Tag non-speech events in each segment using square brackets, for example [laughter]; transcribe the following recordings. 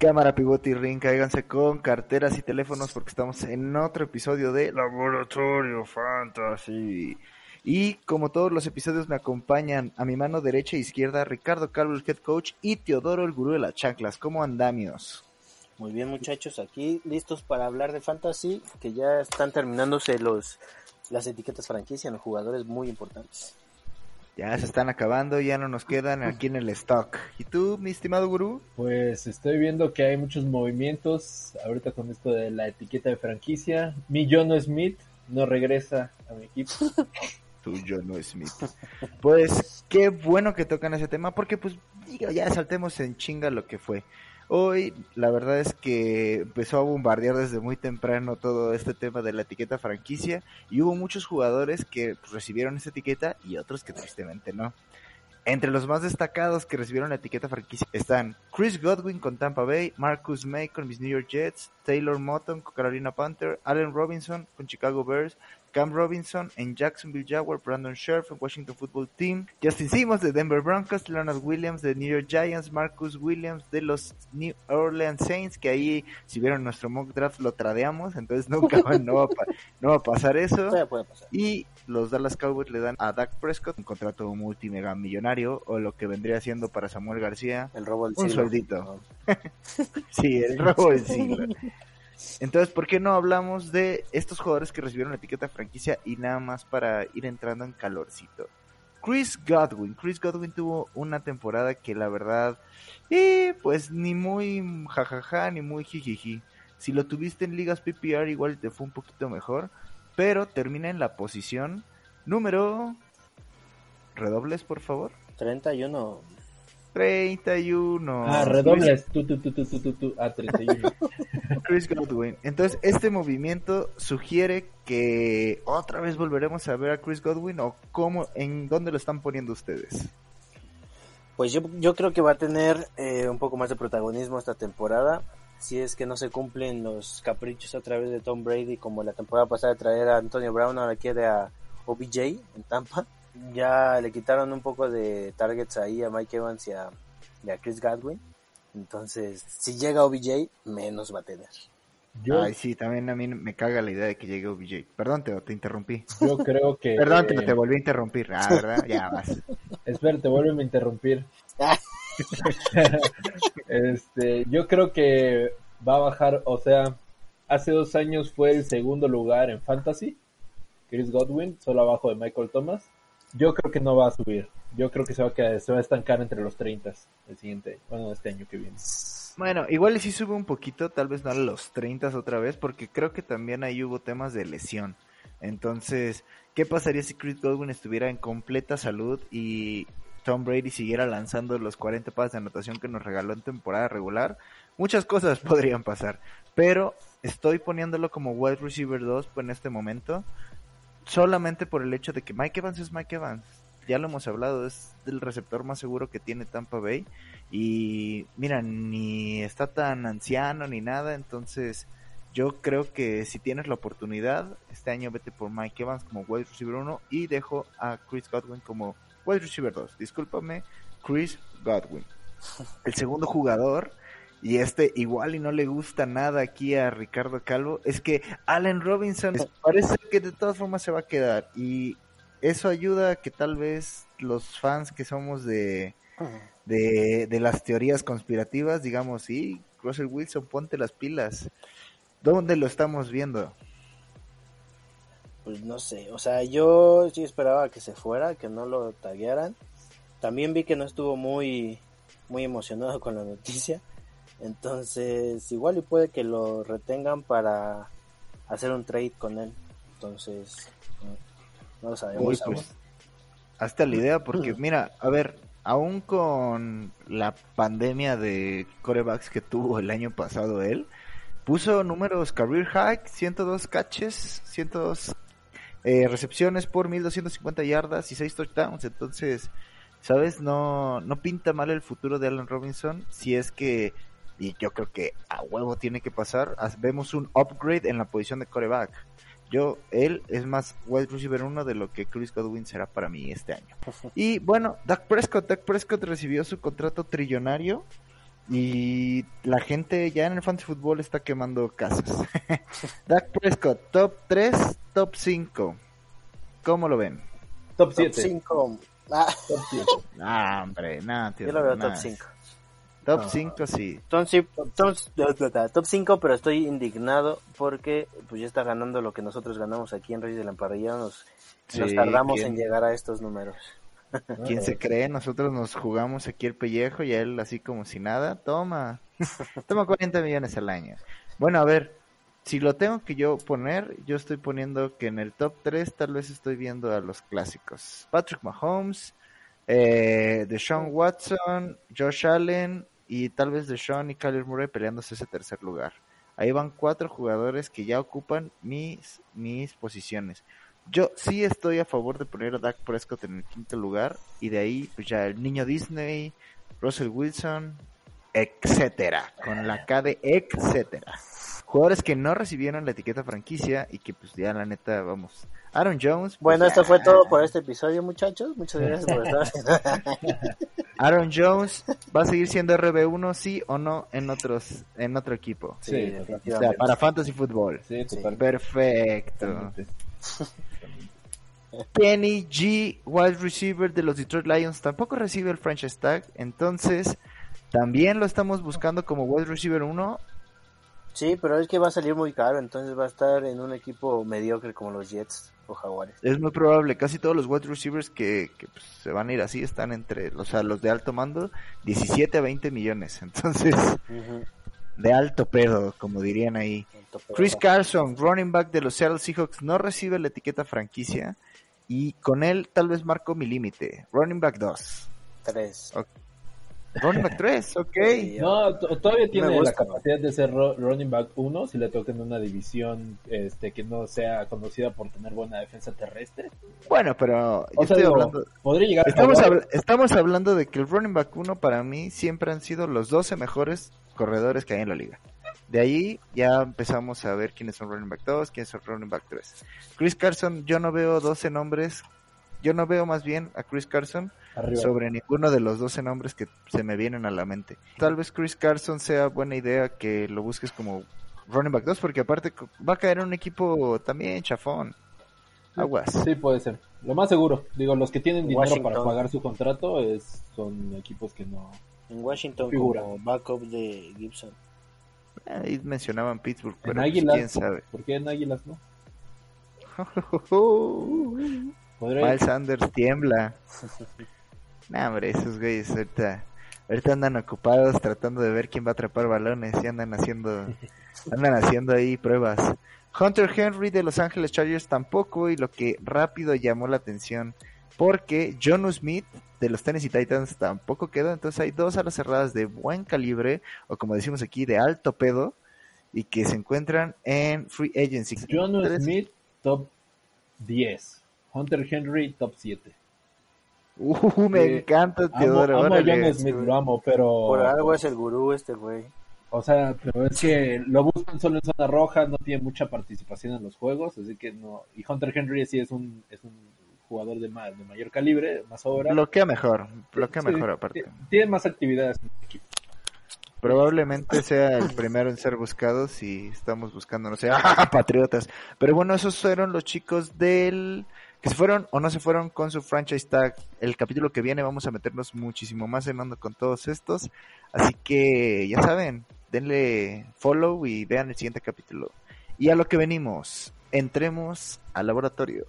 Cámara, pivote y ring, cáiganse con carteras y teléfonos porque estamos en otro episodio de Laboratorio Fantasy. Y como todos los episodios me acompañan a mi mano derecha e izquierda Ricardo Calvo, el head coach, y Teodoro, el gurú de las chanclas. ¿Cómo andamios? Muy bien muchachos, aquí listos para hablar de fantasy, que ya están terminándose los las etiquetas franquicia en los jugadores muy importantes. Ya se están acabando, ya no nos quedan aquí en el stock. ¿Y tú, mi estimado gurú? Pues estoy viendo que hay muchos movimientos ahorita con esto de la etiqueta de franquicia. Mi Jono Smith no regresa a mi equipo. [laughs] Tú, no Smith. Pues qué bueno que tocan ese tema porque pues digo, ya saltemos en chinga lo que fue. Hoy la verdad es que empezó a bombardear desde muy temprano todo este tema de la etiqueta franquicia y hubo muchos jugadores que pues, recibieron esa etiqueta y otros que tristemente no. Entre los más destacados que recibieron la etiqueta franquicia están Chris Godwin con Tampa Bay, Marcus May con mis New York Jets, Taylor Moton con Carolina Panther, Allen Robinson con Chicago Bears, Cam Robinson en Jacksonville Jaguar, Brandon Scherf en Washington Football Team, Justin Simmons de Denver Broncos, Leonard Williams de New York Giants, Marcus Williams de los New Orleans Saints, que ahí si vieron nuestro mock draft lo tradeamos, entonces nunca [laughs] va, no, va a, pa- no va a pasar eso. Puede, puede pasar. Y los Dallas Cowboys le dan a Dak Prescott un contrato multimega millonario o lo que vendría siendo para Samuel García El robo del Un siglo. sueldito. [laughs] Sí, el robo del siglo. [laughs] Entonces, ¿por qué no hablamos de estos jugadores que recibieron la etiqueta franquicia y nada más para ir entrando en calorcito? Chris Godwin. Chris Godwin tuvo una temporada que la verdad, eh, pues ni muy jajaja ni muy jijiji. Si lo tuviste en ligas PPR igual te fue un poquito mejor, pero termina en la posición número... Redobles, por favor. 31. 31. ah, redobles. Tú, tú, tú, tú, tú, tú, tú. Ah, 31. [laughs] Chris Godwin. Entonces, este movimiento sugiere que otra vez volveremos a ver a Chris Godwin o cómo, en dónde lo están poniendo ustedes. Pues yo, yo creo que va a tener eh, un poco más de protagonismo esta temporada. Si es que no se cumplen los caprichos a través de Tom Brady, como la temporada pasada de traer a Antonio Brown, ahora quiere a OBJ en Tampa. Ya le quitaron un poco de targets ahí a Mike Evans y a, y a Chris Godwin. Entonces, si llega OBJ, menos va a tener. Yo, Ay, sí, también a mí me caga la idea de que llegue OBJ. Perdón, te, te interrumpí. yo creo que. Perdón, te, eh, te volví a interrumpir. Ah, ¿verdad? Ya vas. Espérate, vuélveme a interrumpir. [laughs] este, yo creo que va a bajar, o sea, hace dos años fue el segundo lugar en Fantasy, Chris Godwin, solo abajo de Michael Thomas. Yo creo que no va a subir. Yo creo que se va a quedar, se va a estancar entre los 30 el siguiente, bueno, este año que viene. Bueno, igual sí sube un poquito, tal vez no a los 30 otra vez, porque creo que también ahí hubo temas de lesión. Entonces, ¿qué pasaría si Chris Godwin estuviera en completa salud y Tom Brady siguiera lanzando los 40 pases de anotación que nos regaló en temporada regular? Muchas cosas [laughs] podrían pasar, pero estoy poniéndolo como wide receiver 2 pues, en este momento, solamente por el hecho de que Mike Evans es Mike Evans. Ya lo hemos hablado, es el receptor más seguro que tiene Tampa Bay. Y mira, ni está tan anciano ni nada, entonces yo creo que si tienes la oportunidad, este año vete por Mike Evans como wide receiver 1 y dejo a Chris Godwin como wide receiver 2. Discúlpame, Chris Godwin. [laughs] El segundo jugador, y este igual y no le gusta nada aquí a Ricardo Calvo, es que Allen Robinson parece que de todas formas se va a quedar y eso ayuda a que tal vez los fans que somos de de, de las teorías conspirativas, digamos, sí, Russell Wilson, ponte las pilas. ¿Dónde lo estamos viendo? Pues no sé, o sea, yo sí esperaba que se fuera, que no lo taguearan. También vi que no estuvo muy, muy emocionado con la noticia. Entonces, igual y puede que lo retengan para hacer un trade con él. Entonces, no lo sabemos. Uy, pues, hasta la idea, porque mira, a ver, aún con la pandemia de corebacks que tuvo el año pasado él, puso números career high, 102 catches, 102 eh, recepciones por 1250 yardas y 6 touchdowns. Entonces, ¿sabes? No, no pinta mal el futuro de Allen Robinson si es que, y yo creo que a huevo tiene que pasar, vemos un upgrade en la posición de coreback. Yo, él es más wide receiver uno de lo que Chris Godwin será para mí este año. [laughs] Y bueno, Dak Prescott, Dak Prescott recibió su contrato trillonario y la gente ya en el fantasy fútbol está quemando casas. [laughs] Dak Prescott, top 3, top 5. ¿Cómo lo ven? Top 7. Top 5. Ah. Top 7. Ah, [laughs] hombre, nada, tío. Yo lo veo nada. top 5. Top 5, sí. Top 5, top 5, pero estoy indignado porque pues ya está ganando lo que nosotros ganamos aquí en Reyes de la Emparrilla. Nos, nos tardamos ¿quién? en llegar a estos números. ¿Quién se cree? Nosotros nos jugamos aquí el pellejo y a él así como si nada. Toma. [laughs] Toma 40 millones al año. Bueno, a ver. Si lo tengo que yo poner, yo estoy poniendo que en el top 3 tal vez estoy viendo a los clásicos. Patrick Mahomes, eh, Deshaun Watson, Josh Allen y tal vez Deshaun y Kyler Murray peleándose ese tercer lugar. Ahí van cuatro jugadores que ya ocupan mis, mis posiciones. Yo sí estoy a favor de poner a Dak Prescott en el quinto lugar y de ahí pues ya el niño Disney, Russell Wilson, etcétera, con la K de etcétera. Jugadores que no recibieron la etiqueta franquicia y que pues ya la neta vamos. Aaron Jones. pues, Bueno, esto ya. fue todo por este episodio, muchachos. Muchas gracias por [laughs] estar. Aaron Jones va a seguir siendo RB1 sí o no en otros en otro equipo. Sí, Sí, O sea, definitivamente. para fantasy fútbol. Sí, total- Perfecto. [laughs] Kenny G, wide receiver de los Detroit Lions, tampoco recibe el franchise tag, entonces también lo estamos buscando como wide receiver 1. Sí, pero es que va a salir muy caro, entonces va a estar en un equipo mediocre como los Jets Jaguares. Es muy probable, casi todos los wide receivers que, que, pues, se van a ir así están entre, o sea, los de alto mando, 17 a 20 millones, [laughs] entonces de alto pedo, como dirían ahí. Chris Carson, running back de los Seattle Seahawks, no recibe la etiqueta franquicia y con él tal vez marco mi límite. Running back 2. 3. Running back 3, [laughs] ok. No, todavía tiene la capacidad de ser running back 1 si le toca en una división este, que no sea conocida por tener buena defensa terrestre. Bueno, pero yo O sea, estoy digo, hablando... podría llegar Estamos, habl- estamos hablando de que el running back 1 para mí siempre han sido los 12 mejores corredores que hay en la liga. De ahí ya empezamos a ver quiénes son running back 2, quiénes son running back 3. Chris Carson, yo no veo 12 nombres, yo no veo más bien a Chris Carson arriba. sobre ninguno de los 12 nombres que se me vienen a la mente. Tal vez Chris Carson sea buena idea que lo busques como running back 2 porque aparte va a caer en un equipo también chafón. Aguas. Sí, puede ser. Lo más seguro. Digo, los que tienen dinero Washington. para pagar su contrato es, son equipos que no. En Washington Figura. como backup de Gibson. Ahí mencionaban Pittsburgh, En pero pues, Águilas. quién sabe. ¿Por qué en Águilas no? [laughs] Podría Miles Sanders tiembla. [laughs] Nah, hombre, esos güeyes ahorita, ahorita andan ocupados tratando de ver quién va a atrapar balones y andan haciendo, [laughs] andan haciendo ahí pruebas. Hunter Henry de Los Ángeles Chargers tampoco y lo que rápido llamó la atención porque Jonu Smith de los Tennessee Titans tampoco quedó, entonces hay dos alas cerradas de buen calibre o como decimos aquí de alto pedo y que se encuentran en free agency. John Smith, top 10. Hunter Henry, top 7. Uh, me Sí. encanta Amo, Teodoro. amo a órale. John Smith, lo amo, pero. Por algo es el gurú este güey. O sea, pero es que lo buscan solo en zona roja, no tiene mucha participación en los juegos, así que no. Y Hunter Henry sí es un, es un jugador de, ma- de mayor calibre, más obra. Bloquea mejor, bloquea Sí, mejor aparte. ti- Tiene más actividades en el equipo. Probablemente [laughs] sea el primero en ser buscados y estamos buscando, no sé, [laughs] ¡ah, patriotas. Pero bueno, esos fueron los chicos del que se fueron o no se fueron con su franchise tag. El capítulo que viene vamos a meternos muchísimo más en onda con todos estos. Así que ya saben, denle follow y vean el siguiente capítulo. Y a lo que venimos, entremos al laboratorio.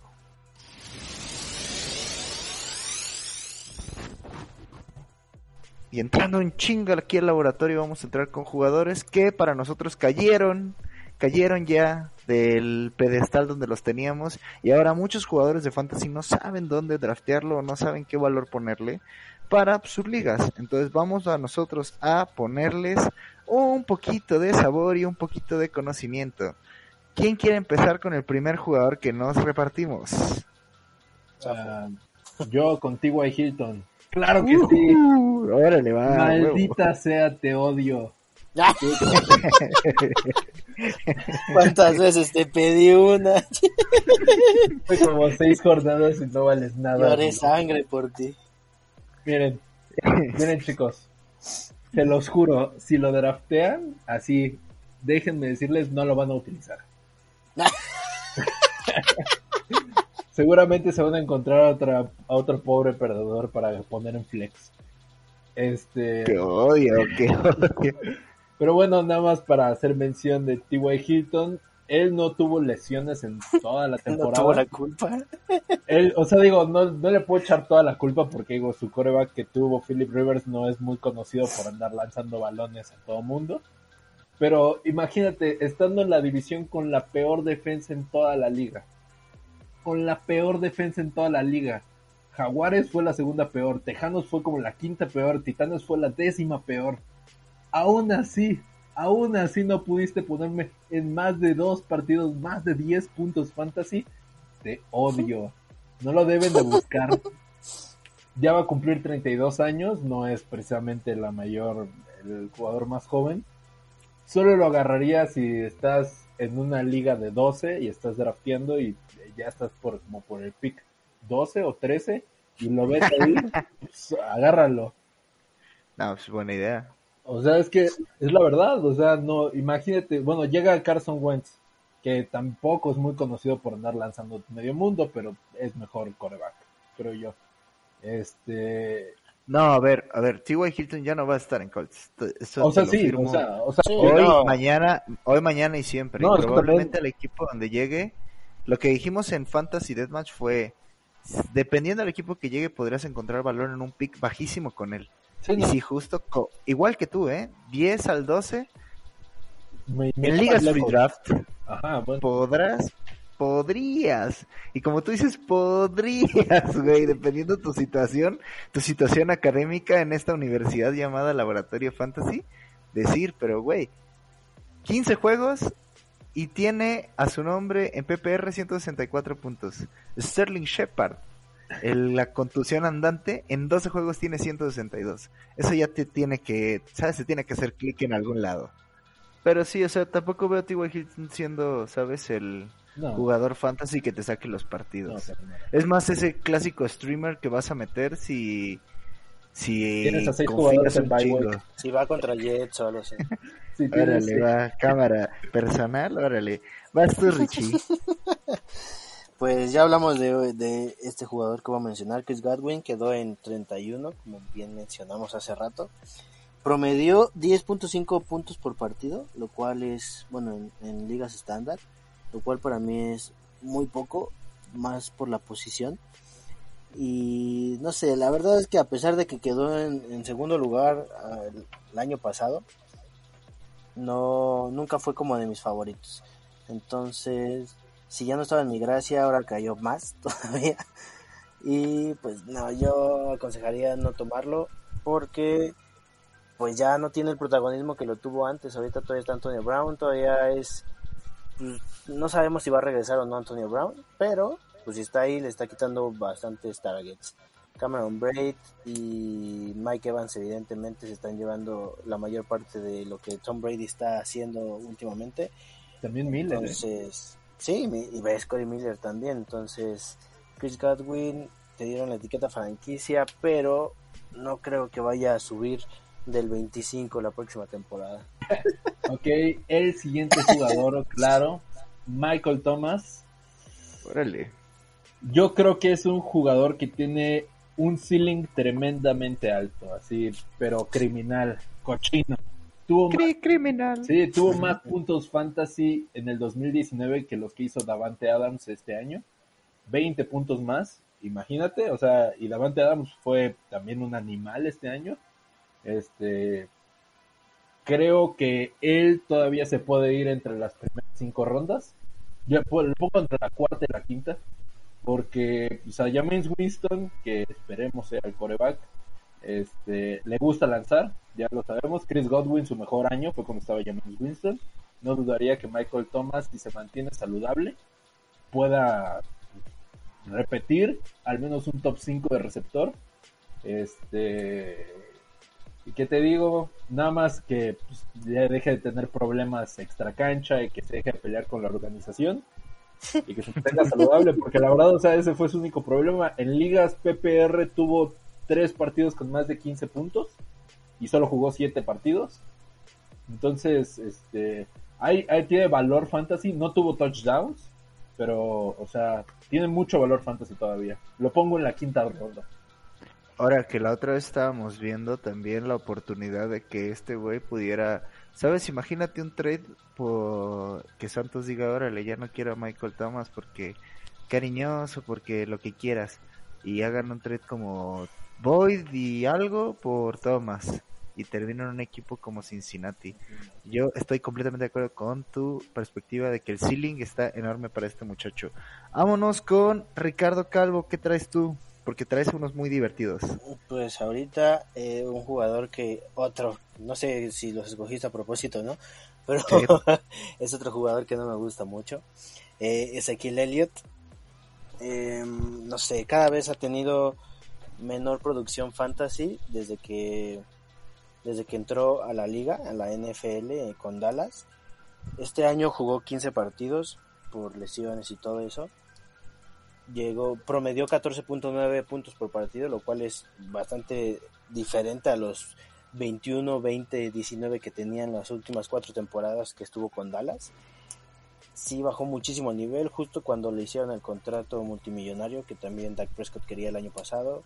Y entrando un chingo aquí al laboratorio vamos a entrar con jugadores que para nosotros cayeron, cayeron ya del pedestal donde los teníamos y ahora muchos jugadores de fantasy no saben dónde draftearlo o no saben qué valor ponerle para sus ligas. Entonces vamos a nosotros a ponerles un poquito de sabor y un poquito de conocimiento. ¿Quién quiere empezar con el primer jugador que nos repartimos? Ah, yo contigo, Hilton. Claro que sí. Uh, órale, va. Maldita sea, te odio. [laughs] ¿Cuántas veces te pedí una? Fue como seis jornadas y no vales nada. Lloré sangre por ti. Miren, miren chicos, se los juro, si lo draftean, así, déjenme decirles, no lo van a utilizar. [laughs] Seguramente se van a encontrar a, otra, a otro pobre perdedor para poner en flex. Este. Qué odio, qué odio. [laughs] Pero bueno, nada más para hacer mención de T.Y. Hilton, él no tuvo lesiones en toda la [laughs] temporada. No tuvo la culpa. [laughs] Él, o sea, digo, no, no le puedo echar toda la culpa porque digo, su coreback que tuvo Philip Rivers no es muy conocido por andar lanzando balones a todo mundo. Pero imagínate, estando en la división con la peor defensa en toda la liga. Con la peor defensa en toda la liga. Jaguares fue la segunda peor, Tejanos fue como la quinta peor, Titanes fue la décima peor. Aún así, aún así no pudiste ponerme en más de dos partidos, más de 10 puntos fantasy. Te odio. No lo deben de buscar. Ya va a cumplir 32 años, no es precisamente la mayor, el jugador más joven. Solo lo agarraría si estás en una liga de 12 y estás drafteando y ya estás por como por el pick 12 o 13 y lo ves ahí, [laughs] pues, agárralo. No, pues buena idea. O sea, es que es la verdad, o sea, no, imagínate, bueno, llega Carson Wentz, que tampoco es muy conocido por andar lanzando medio mundo, pero es mejor coreback, creo yo. Este, No, a ver, a ver, T.Y. Hilton ya no va a estar en Colts. O sea, sí, firmo. O sea, o sea, hoy, no. mañana, hoy, mañana y siempre. No, Y es que probablemente también- el equipo donde llegue, lo que dijimos en Fantasy Deathmatch fue, dependiendo del equipo que llegue, podrías encontrar valor en un pick bajísimo con él. sí, Y no, si justo, igual que tú, ¿eh? 10 al 12, me- me en ligas free draft, Ajá, bueno, podrás, podrías. Y como tú dices, podrías, [laughs] güey, dependiendo tu situación, tu situación académica en esta universidad llamada Laboratorio Fantasy, decir, pero güey, 15 juegos y tiene a su nombre en PPR 164 puntos. Sterling Shepard, el- la contusión andante, en 12 juegos tiene 162. Eso ya te tiene que, ¿sabes? Se tiene que hacer clic en algún lado. Pero sí, o sea, tampoco veo a T.Y. Hilton siendo, ¿sabes? El no, jugador fantasy que te saque los partidos. no. Es más ese clásico streamer que vas a meter si... Si Tienes a seis jugadores en chingo. Si va contra Jets o algo así. [laughs] Sí, tienes- Órale, va, cámara personal, órale. Vas tú, Richie. [laughs] Pues ya hablamos de, de este jugador que voy a mencionar, Chris Godwin, quedó en 31, como bien mencionamos hace rato. Promedió 10.5 puntos por partido, lo cual es, bueno, en, en ligas estándar, lo cual para mí es muy poco, más por la posición. Y no sé, la verdad es que a pesar de que quedó en, en segundo lugar ah, el, el año pasado, no nunca fue como de mis favoritos. Entonces, si ya no estaba en mi gracia, ahora cayó más [laughs] todavía. Y pues no, yo aconsejaría no tomarlo porque pues ya no tiene el protagonismo que lo tuvo antes. Ahorita todavía está Antonio Brown, todavía es... pues, no sabemos si va a regresar o no Antonio Brown, pero pues si está ahí le está quitando bastantes targets. Cameron Braid y Mike Evans evidentemente se están llevando la mayor parte de lo que Tom Brady está haciendo últimamente. También Miller, ¿eh? Entonces, sí, y ves Corey Miller también. Entonces, Chris Godwin te dieron la etiqueta franquicia, pero no creo que vaya a subir del 25 la próxima temporada. [laughs] Ok, el siguiente jugador, claro, Michael Thomas. Órale. Yo creo que es un jugador que tiene un ceiling tremendamente alto, así, pero criminal, cochino. Tuvo Cri- criminal. sí, tuvo más puntos fantasy en el 2019 que los que hizo Davante Adams este año. 20 puntos más, imagínate, o sea, y Davante Adams fue también un animal este año. Este, creo que él todavía se puede ir entre las primeras cinco rondas. Yo lo pongo entre la cuarta y la quinta. Porque pues, a James Winston, que esperemos sea el coreback, este, le gusta lanzar, ya lo sabemos. Chris Godwin, su mejor año fue cuando estaba James Winston. No dudaría que Michael Thomas, si se mantiene saludable, pueda repetir al menos un top 5 de receptor. Este, y que te digo, nada más que pues, ya deje de tener problemas extra cancha y que se deje de pelear con la organización y que se mantenga saludable, porque la verdad, o sea, ese fue su único problema. En ligas PPR tuvo tres partidos con más de 15 puntos y solo jugó siete partidos. Entonces, este, hay, tiene valor fantasy, no tuvo touchdowns, pero, o sea, tiene mucho valor fantasy todavía. Lo pongo en la quinta ronda. Ahora que la otra vez estábamos viendo también la oportunidad de que este güey pudiera, ¿sabes? Imagínate un trade por que Santos diga, órale, ya no quiero a Michael Thomas porque cariñoso, porque lo que quieras. Y hagan un trade como Boyd y algo por Thomas y termina en un equipo como Cincinnati. Yo estoy completamente de acuerdo con tu perspectiva de que el ceiling está enorme para este muchacho. Vámonos con Ricardo Calvo, ¿qué traes tú? Porque traes unos muy divertidos. Pues ahorita eh, un jugador que otro, no sé si los escogiste a propósito, ¿no? Pero [laughs] es otro jugador que no me gusta mucho. Eh, Ezequiel Elliott. Em, no sé, cada vez ha tenido menor producción fantasy desde que desde que entró a la liga, a la NFL eh, con Dallas. Este año jugó 15 partidos por lesiones y todo eso. Llegó, promedió 14.9 puntos por partido, lo cual es bastante diferente a los 21, 20, 19 que tenía en las últimas cuatro temporadas que estuvo con Dallas. Sí bajó muchísimo nivel justo cuando le hicieron el contrato multimillonario que también Dak Prescott quería el año pasado.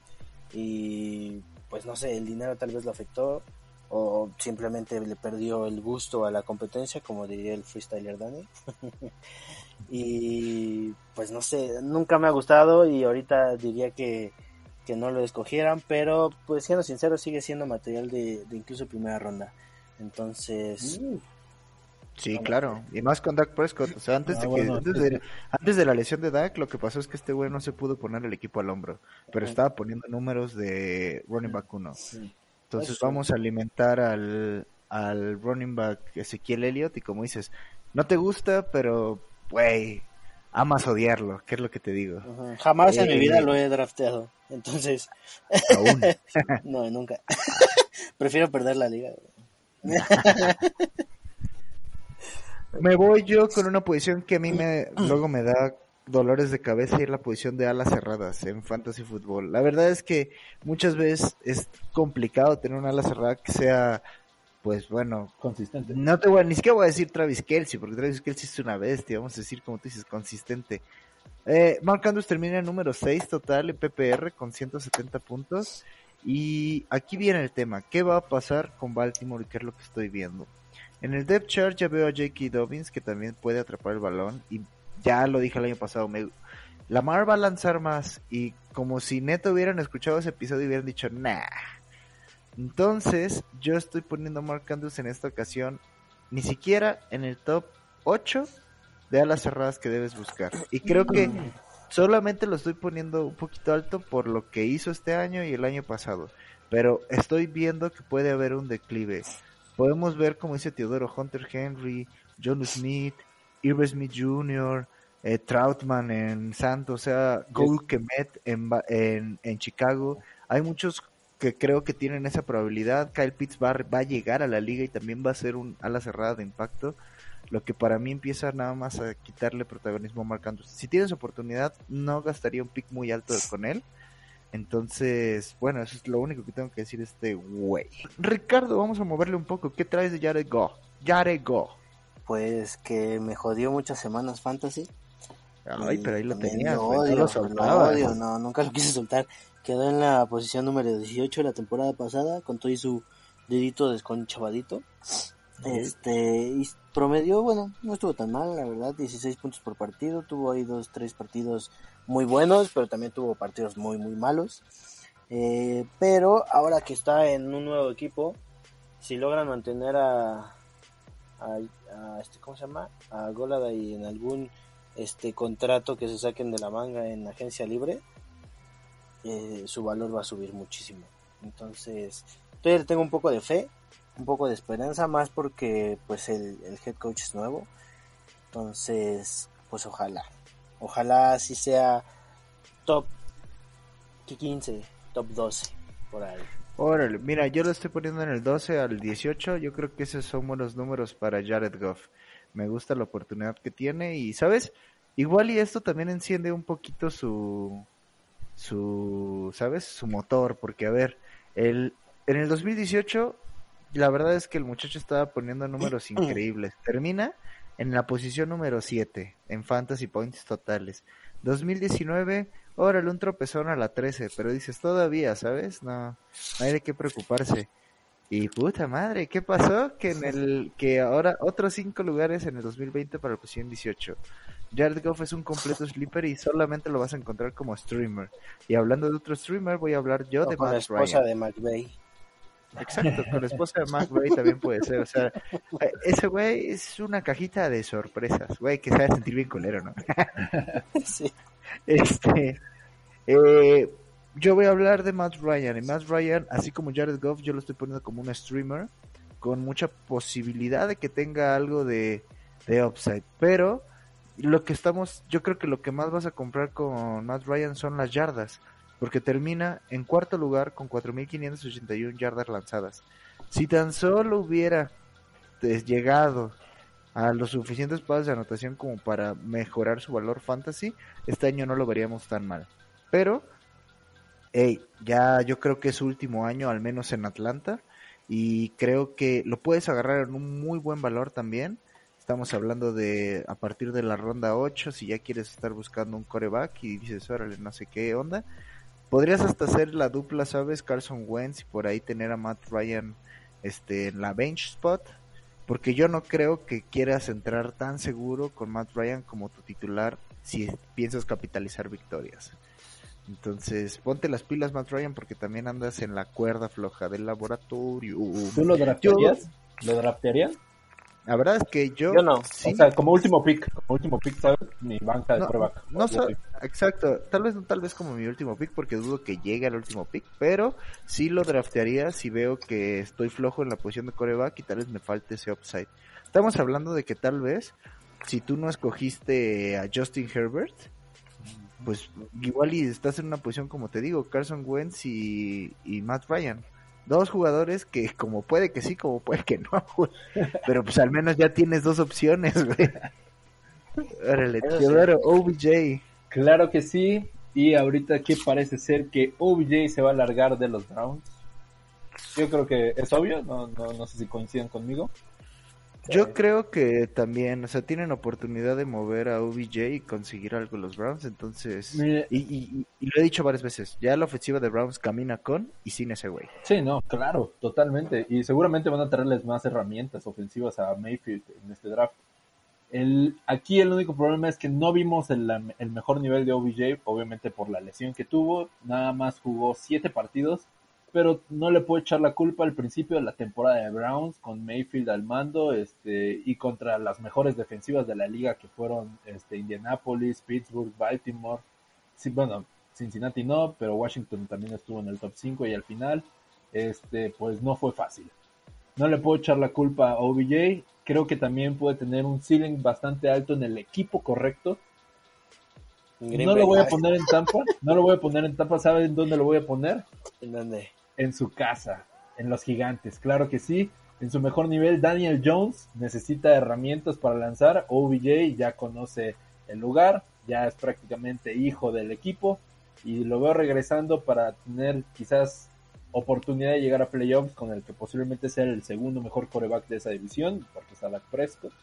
Y pues no sé, el dinero tal vez lo afectó o simplemente le perdió el gusto a la competencia, como diría el freestyler Dani. [laughs] y pues no sé, nunca me ha gustado y ahorita diría que, que no lo escogieran, pero pues siendo sincero sigue siendo material de, incluso primera ronda. Entonces... Uh. Sí, claro. Y más con Dak Prescott. O sea, antes, ah, de que, antes, de, antes, de, la lesión de Dak, lo que pasó es que este güey no se pudo poner el equipo al hombro. Pero estaba poniendo números de running back 1. Entonces vamos a alimentar al, al running back Ezequiel Elliott y como dices, no te gusta, pero, güey, amas odiarlo, ¿qué es lo que te digo? Jamás en mi vida eh, lo he drafteado, entonces... ¿Aún? [laughs] no, nunca. [laughs] Prefiero perder la liga. [laughs] me voy yo con una posición que a mí me luego me da dolores de cabeza y la posición de alas cerradas en fantasy fútbol. La verdad es que muchas veces es complicado tener una ala cerrada que sea, pues bueno, consistente. No te voy a, ni siquiera voy a decir Travis Kelsey, porque Travis Kelsey es una bestia, vamos a decir como tú dices, consistente. Eh, Mark Andrews termina en número 6 total en PPR con 170 puntos. Y aquí viene el tema, ¿qué va a pasar con Baltimore y qué es lo que estoy viendo? En el depth chart ya veo a J.K. Dobbins que también puede atrapar el balón y ya lo dije el año pasado, me, Lamar va a lanzar más y como si neto hubieran escuchado ese episodio y hubieran dicho, nah. Entonces, yo estoy poniendo a Mark Andrews en esta ocasión ni siquiera en el top 8 de alas cerradas que debes buscar. Y creo que solamente lo estoy poniendo un poquito alto por lo que hizo este año y el año pasado. Pero estoy viendo que puede haber un declive. Podemos ver, como dice Teodoro, Hunter Henry, John Smith, Irving Smith Jr., eh, Troutman en Santos, o sea, Gold Kemet en, en, en, Chicago. Hay muchos que creo que tienen esa probabilidad. Kyle Pitts va, a llegar a la liga y también va a ser un ala cerrada de impacto. Lo que para mí empieza nada más a quitarle protagonismo marcando. Si tienes oportunidad, no gastaría un pick muy alto con él. Entonces, bueno, eso es lo único que tengo que decir este güey. Ricardo, vamos a moverle un poco. ¿Qué traes de Jared Go? Jared Go. Pues que me jodió muchas semanas fantasy. Ay, pero ahí lo tenías, no, odio, odio, no, nunca lo quise soltar. Quedó en la posición número 18 la temporada pasada, con todo y su dedito desconchavadito. Este, y promedió, bueno, no estuvo tan mal, la verdad, 16 puntos por partido, tuvo ahí dos, tres partidos muy buenos, pero también tuvo partidos muy, muy malos. Eh, pero ahora que está en un nuevo equipo, si logran mantener a, a, este, ¿cómo se llama? A Golada y en algún este contrato que se saquen de la manga en agencia libre, eh, su valor va a subir muchísimo. Entonces, todavía tengo un poco de fe, un poco de esperanza, más porque pues el, el head coach es nuevo. Entonces, pues ojalá, ojalá así sea top 15, top 12, por ahí. Órale, mira, yo lo estoy poniendo en el 12 al 18. Yo creo que esos son buenos números para Jared Goff. Me gusta la oportunidad que tiene y, ¿sabes? Igual y esto también enciende un poquito su, su, ¿sabes? Su motor, porque a ver, el, en el 2018, la verdad es que el muchacho estaba poniendo números [clears throat] increíbles. Termina en la posición número 7 en Fantasy Points totales. 2019, órale, un tropezón a la 13, pero dices todavía, ¿sabes? No, no hay de qué preocuparse. Y puta madre, ¿qué pasó? Que en el que ahora otros cinco lugares en el 2020 para la posición 18. Jared Goff es un completo sleeper y solamente lo vas a encontrar como streamer. Y hablando de otro streamer, voy a hablar yo O de con la Matt esposa Ryan. de McVeigh. Exacto, con la esposa de Matt Ray también puede ser. O sea, eh, ese güey es una cajita de sorpresas, güey, que sabe sentir bien colero, ¿no? [laughs] sí. Este, eh, yo voy a hablar de Matt Ryan. Y Matt Ryan, así como Jared Goff, yo lo estoy poniendo como un streamer con mucha posibilidad de que tenga algo de, de upside. Pero lo que estamos, yo creo que lo que más vas a comprar con Matt Ryan son las yardas. Porque termina en cuarto lugar con 4.581 yardas lanzadas. Si tan solo hubiera llegado a los suficientes pasos de anotación como para mejorar su valor fantasy, este año no lo veríamos tan mal. Pero, hey, ya yo creo que es su último año, al menos en Atlanta, y creo que lo puedes agarrar en un muy buen valor también. Estamos hablando de a partir de la ronda 8, si ya quieres estar buscando un coreback y dices, órale, no sé qué onda. Podrías hasta hacer la dupla, ¿sabes? Carson Wentz y por ahí tener a Matt Ryan este, en la bench spot. Porque yo no creo que quieras entrar tan seguro con Matt Ryan como tu titular si piensas capitalizar victorias. Entonces, ponte las pilas, Matt Ryan, porque también andas en la cuerda floja del laboratorio. ¿Tú lo draftearías? ¿Lo draftearías? La verdad es que yo... Yo no. sí. O sea, como último pick, como último pick, ¿sabes? Mi banca de No, coreback. No, sí. exacto, tal vez no tal vez como mi último pick porque dudo que llegue al último pick, pero sí lo draftearía si veo que estoy flojo en la posición de coreback y tal vez me falte ese upside. Estamos hablando de que tal vez si tú no escogiste a Justin Herbert, pues igual y estás en una posición como te digo, Carson Wentz y, y Matt Ryan. Dos jugadores que como puede que sí, como puede que no, güey. Pero pues al menos ya tienes dos opciones, güey. [laughs] Órale, Eso sí. Teodoro, OBJ. Claro que sí. Y ahorita que parece ser que OBJ se va a largar de los Browns. Yo creo que es obvio, no, no, no sé si coinciden conmigo. Yo creo que también, o sea, tienen oportunidad de mover a OBJ y conseguir algo los Browns, entonces... Mire- Y, y- y lo he dicho varias veces, ya la ofensiva de Browns camina con y sin ese güey. Sí, no, claro, totalmente. Y seguramente van a traerles más herramientas ofensivas a Mayfield en este draft. El, aquí el único problema es que no vimos el, el mejor nivel de OBJ, obviamente por la lesión que tuvo. Nada más jugó siete partidos, pero no le puedo echar la culpa al principio de la temporada de Browns con Mayfield al mando este, y contra las mejores defensivas de la liga que fueron este, Indianapolis, Pittsburgh, Baltimore. Sí, bueno, Cincinnati no, pero Washington también estuvo en el top 5 y al final, este, pues no fue fácil. No le puedo echar la culpa a OBJ. Creo que también puede tener un ceiling bastante alto en el equipo correcto. Green No lo Bay, voy a poner en Tampa. No lo voy a poner en Tampa. ¿Saben dónde lo voy a poner? ¿En dónde? En su casa, en los gigantes. Claro que sí. En su mejor nivel, Daniel Jones necesita herramientas para lanzar. OBJ ya conoce el lugar, ya es prácticamente hijo del equipo. Y lo veo regresando para tener quizás oportunidad de llegar a playoffs con el que posiblemente sea el segundo mejor coreback de esa división, porque es Dak Prescott.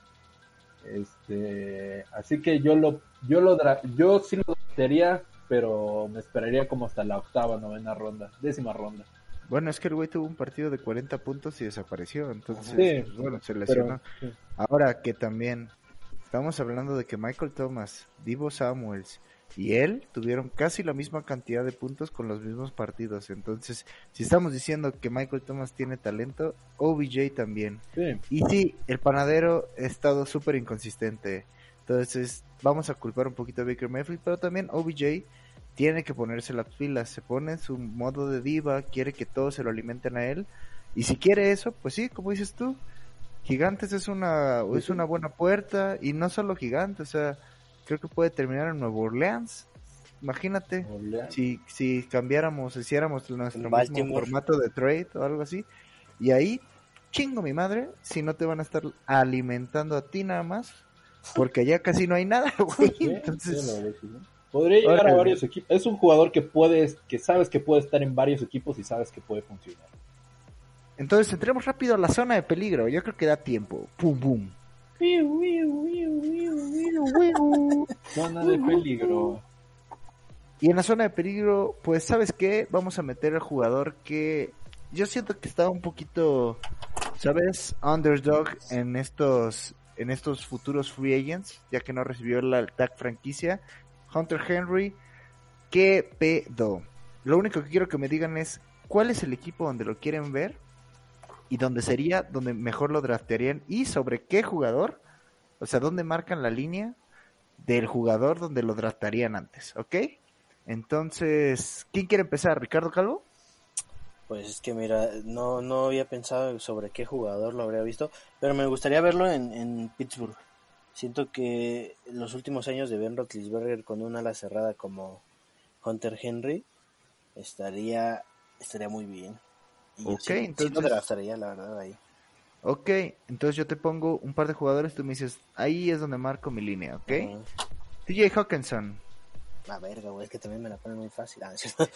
Este, así que yo lo, yo lo, yo sí lo draftearía, pero me esperaría como hasta la octava, novena ronda, décima ronda. Bueno, es que el güey tuvo un partido de 40 puntos y desapareció, entonces, Sí, pues, bueno, se Pero, lesionó. Ahora que también estamos hablando de que Michael Thomas, Divo Samuels, y él tuvieron casi la misma cantidad de puntos con los mismos partidos. Entonces, si estamos diciendo que Michael Thomas tiene talento, OBJ también. Sí. Y sí, el panadero ha estado súper inconsistente. Entonces, vamos a culpar un poquito a Baker Mayfield, pero también OBJ tiene que ponerse las pilas. Se pone en su modo de diva, quiere que todos se lo alimenten a él. Y si quiere eso, pues sí, como dices tú, Gigantes es una, es una buena puerta. Y no solo Gigantes, o sea, creo que puede terminar en Nueva Orleans. Imagínate Orleans. si, si cambiáramos, hiciéramos nuestro mismo formato de trade o algo así. Y ahí, chingo mi madre, si no te van a estar alimentando a ti nada más. Porque allá casi no hay nada, [laughs] güey. Entonces, Podría llegar a varios equipos. Es un jugador que puedes, que sabes que puede estar en varios equipos y sabes que puede funcionar. entonces entremos rápido a la zona de peligro. Yo creo que da tiempo. Pum, pum. Zona de peligro. Y en la zona de peligro, pues, ¿sabes qué? Vamos a meter al jugador que yo siento que estaba un poquito, ¿sabes? Underdog en estos en estos futuros free agents, ya que no recibió la tag franquicia. Hunter Henry, ¿qué pedo? Lo único que quiero que me digan es cuál es el equipo donde lo quieren ver y dónde sería donde mejor lo draftearían y sobre qué jugador, o sea, dónde marcan la línea del jugador donde lo draftarían antes, ¿ok? Entonces, ¿quién quiere empezar? ¿Ricardo Calvo? Pues es que mira, no, no había pensado sobre qué jugador lo habría visto, pero me gustaría verlo en, en Pittsburgh. Siento que en los últimos años de Ben Roethlisberger con un ala cerrada como Hunter Henry estaría estaría muy bien. Y yo Ok, sí- sí entonces- draftaría, la verdad, ahí. Ok, entonces yo te pongo un par de jugadores, tú me dices, ahí es donde marco mi línea, ¿ok? Ujú. TJ Hawkinson, La verga, güey, es que también me la ponen muy fácil. Ah, ¿no es cierto?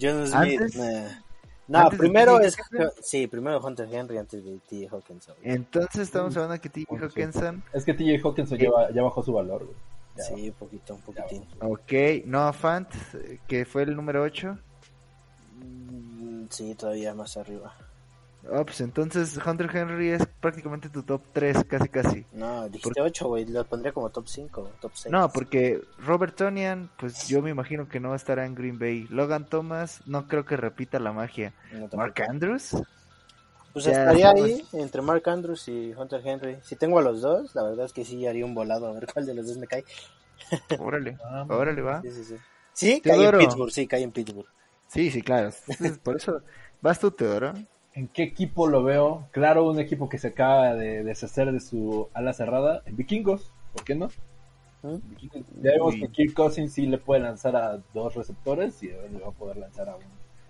John Smith. Antes- nah. No, antes primero TJ es. Sí, primero Hunter Henry antes de T. Hawkinson. entonces estamos hablando de que TJ. Hawkinson, Es que TJ Hawkinson ya, ba- ya bajó su valor, güey. Ya Sí, un poquito, un poquitín. ok, Noah Fant, eh, que fue el número 8. Mm, Sí, todavía más arriba. Oh, pues entonces Hunter Henry es prácticamente tu top 3, casi casi. No, dijiste 8, güey. Lo pondría como top 5, top 6. No, porque Robert Tonian, pues yo me imagino que no estará en Green Bay. Logan Thomas, no creo que repita la magia. No. Mark Andrews, Pues ya estaría ahí entre Mark Andrews y Hunter Henry. Si tengo a los dos, la verdad es que sí haría un volado a ver cuál de los dos me cae. [laughs] órale, Ah, órale va. Sí, sí, sí. Sí, cae en. Pittsburgh, sí, cae en Pittsburgh. Sí, sí, claro. Entonces, Por eso, vas tú, Teodoro. ¿En qué equipo lo veo? Claro, un equipo que se acaba de deshacer de su ala cerrada. En Vikingos, ¿por qué no? Vikingos. Ya vemos Uy. que Kirk Cousins sí le puede lanzar a dos receptores y le va a poder lanzar a un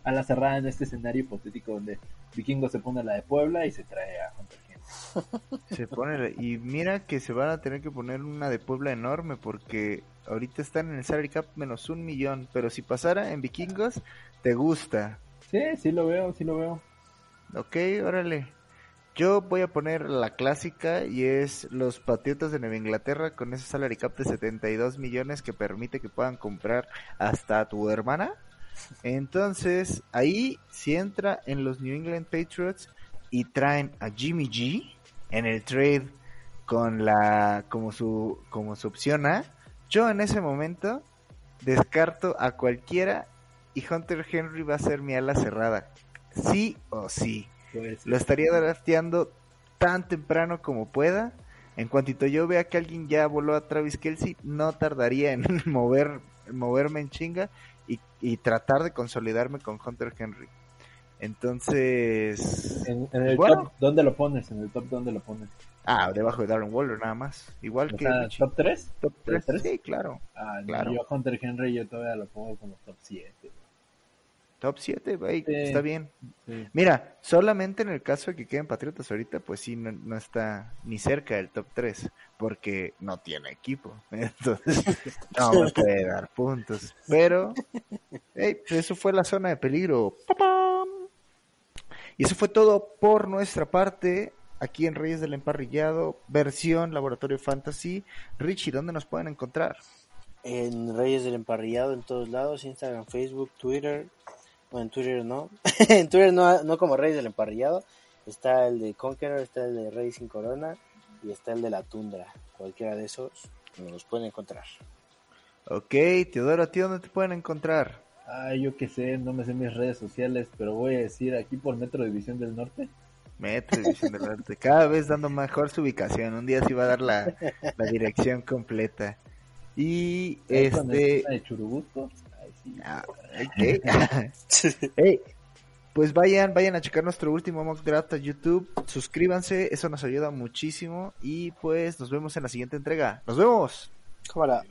ala cerrada en este escenario hipotético donde Vikingos se pone la de Puebla y se trae a Hunter. [laughs] Se pone y mira que se van a tener que poner una de Puebla enorme porque ahorita están en el salary cap menos un millón, pero si pasara en Vikingos te gusta, Sí, sí lo veo, sí lo veo. Ok, órale. Yo voy a poner la clásica y es los Patriotas de Nueva Inglaterra con ese salary cap de 72 millones que permite que puedan comprar hasta a tu hermana. Entonces ahí si entra en los New England Patriots y traen a Jimmy G en el trade con la como su como su opción A, yo en ese momento descarto a cualquiera y Hunter Henry va a ser mi ala cerrada. Sí o sí. Pues, Lo estaría drafteando tan temprano como pueda. En cuantito yo vea que alguien ya voló a Travis Kelsey, no tardaría en [laughs] mover, moverme en chinga y, y tratar de consolidarme con Hunter Henry. Entonces, en, en el Bueno. top, ¿dónde lo pones? En el top, ¿dónde lo pones? ah, debajo de Darren Waller nada más. Igual O que sea, top 3? top tres. tres? Sí, claro. Ah, no, Claro. yo Hunter Henry yo todavía lo pongo como top 7. Top 7, Sí. está bien. Sí. Mira, solamente en el caso de que queden Patriotas ahorita, pues sí, no, no está ni cerca del top 3, porque no tiene equipo. [laughs] Entonces, no me puede dar puntos. Pero, hey, pues eso fue la zona de peligro. ¡Papam! Y eso fue todo por nuestra parte, aquí en Reyes del Emparrillado, versión Laboratorio Fantasy. Richie, ¿dónde nos pueden encontrar? En Reyes del Emparrillado en todos lados, Instagram, Facebook, Twitter. Bueno, en Twitter no. [laughs] en Twitter no, no como Reyes del Emparrillado. Está el de Conqueror, está el de Reyes sin Corona. y está el de la tundra. Cualquiera de esos nos los pueden encontrar. Ok, Teodoro, ¿a ti dónde te pueden encontrar? Ay, yo qué sé, no me sé mis redes sociales, pero voy a decir aquí por Metro División del Norte. Metro División del Norte, cada vez dando mejor su ubicación. Un día sí va a dar la, la dirección completa. Y este. de Churubusco. Sí. Ah, [laughs] pues vayan, vayan a checar nuestro último mock draft a YouTube. Suscríbanse, eso nos ayuda muchísimo. Y pues nos vemos en la siguiente entrega. ¡Nos vemos! Cámara.